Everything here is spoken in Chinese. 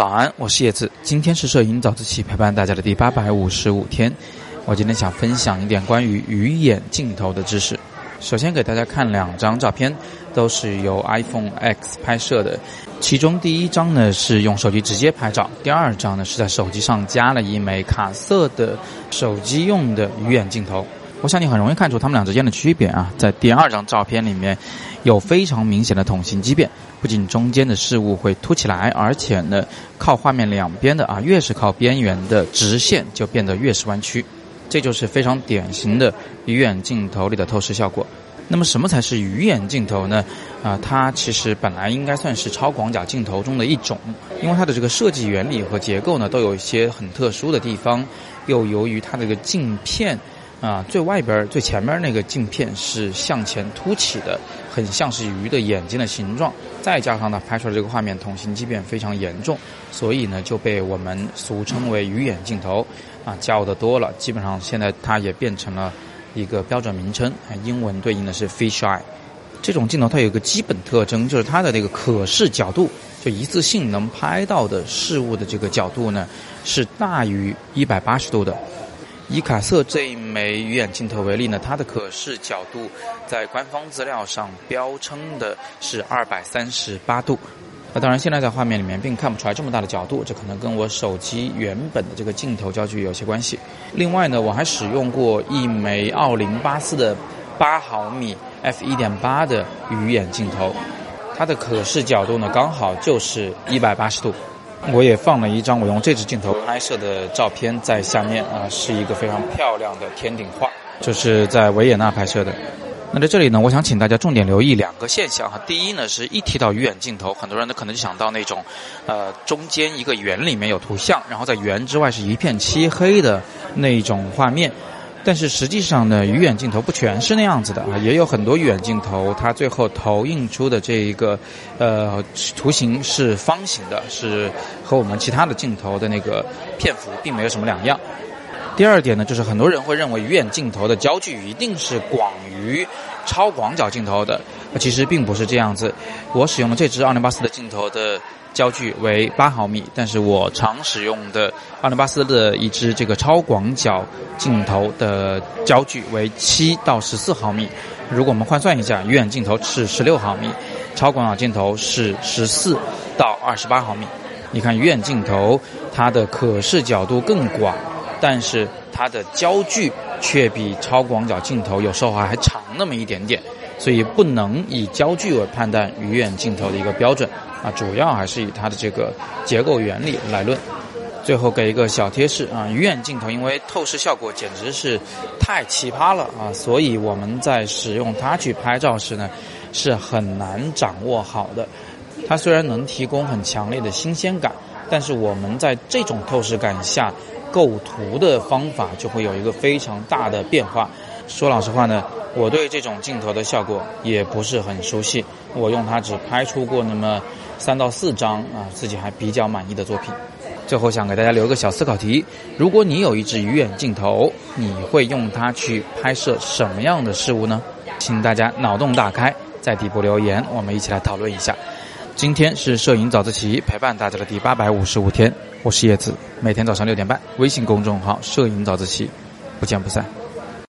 早安，我是叶子。今天是摄影早自习陪伴大家的第八百五十五天。我今天想分享一点关于鱼眼镜头的知识。首先给大家看两张照片，都是由 iPhone X 拍摄的。其中第一张呢是用手机直接拍照，第二张呢是在手机上加了一枚卡色的手机用的鱼眼镜头。我想你很容易看出它们俩之间的区别啊，在第二张照片里面有非常明显的桶形畸变，不仅中间的事物会凸起来，而且呢靠画面两边的啊越是靠边缘的直线就变得越是弯曲。这就是非常典型的鱼眼镜头里的透视效果。那么什么才是鱼眼镜头呢？啊，它其实本来应该算是超广角镜头中的一种，因为它的这个设计原理和结构呢都有一些很特殊的地方，又由于它这个镜片啊最外边最前面那个镜片是向前凸起的，很像是鱼的眼睛的形状，再加上呢拍出来这个画面桶形畸变非常严重，所以呢就被我们俗称为鱼眼镜头。啊，叫的多了，基本上现在它也变成了一个标准名称。英文对应的是 fish eye。这种镜头它有一个基本特征，就是它的这个可视角度，就一次性能拍到的事物的这个角度呢，是大于一百八十度的。以卡色这一枚鱼眼镜头为例呢，它的可视角度在官方资料上标称的是二百三十八度。那当然，现在在画面里面并看不出来这么大的角度，这可能跟我手机原本的这个镜头焦距有些关系。另外呢，我还使用过一枚奥林巴斯的八毫米 f 一点八的鱼眼镜头，它的可视角度呢刚好就是一百八十度。我也放了一张我用这支镜头拍摄的照片在下面啊，是一个非常漂亮的天顶画，就是在维也纳拍摄的。那在这里呢，我想请大家重点留意两个现象哈。第一呢，是一提到鱼眼镜头，很多人都可能就想到那种，呃，中间一个圆里面有图像，然后在圆之外是一片漆黑的那种画面。但是实际上呢，鱼眼镜头不全是那样子的啊，也有很多鱼眼镜头，它最后投影出的这一个，呃，图形是方形的，是和我们其他的镜头的那个片幅并没有什么两样。第二点呢，就是很多人会认为鱼眼镜头的焦距一定是广于超广角镜头的，其实并不是这样子。我使用的这支奥林巴斯的镜头的焦距为八毫米，但是我常使用的奥林巴斯的一支这个超广角镜头的焦距为七到十四毫米。如果我们换算一下，鱼眼镜头是十六毫米，超广角镜头是十四到二十八毫米。你看鱼眼镜头它的可视角度更广。但是它的焦距却比超广角镜头有时候还长那么一点点，所以不能以焦距为判断鱼眼镜头的一个标准啊，主要还是以它的这个结构原理来论。最后给一个小贴士啊，鱼眼镜头因为透视效果简直是太奇葩了啊，所以我们在使用它去拍照时呢，是很难掌握好的。它虽然能提供很强烈的新鲜感，但是我们在这种透视感下。构图的方法就会有一个非常大的变化。说老实话呢，我对这种镜头的效果也不是很熟悉。我用它只拍出过那么三到四张啊，自己还比较满意的作品。最后想给大家留个小思考题：如果你有一支鱼眼镜头，你会用它去拍摄什么样的事物呢？请大家脑洞大开，在底部留言，我们一起来讨论一下。今天是摄影早自习陪伴大家的第八百五十五天，我是叶子，每天早上六点半，微信公众号“摄影早自习”，不见不散。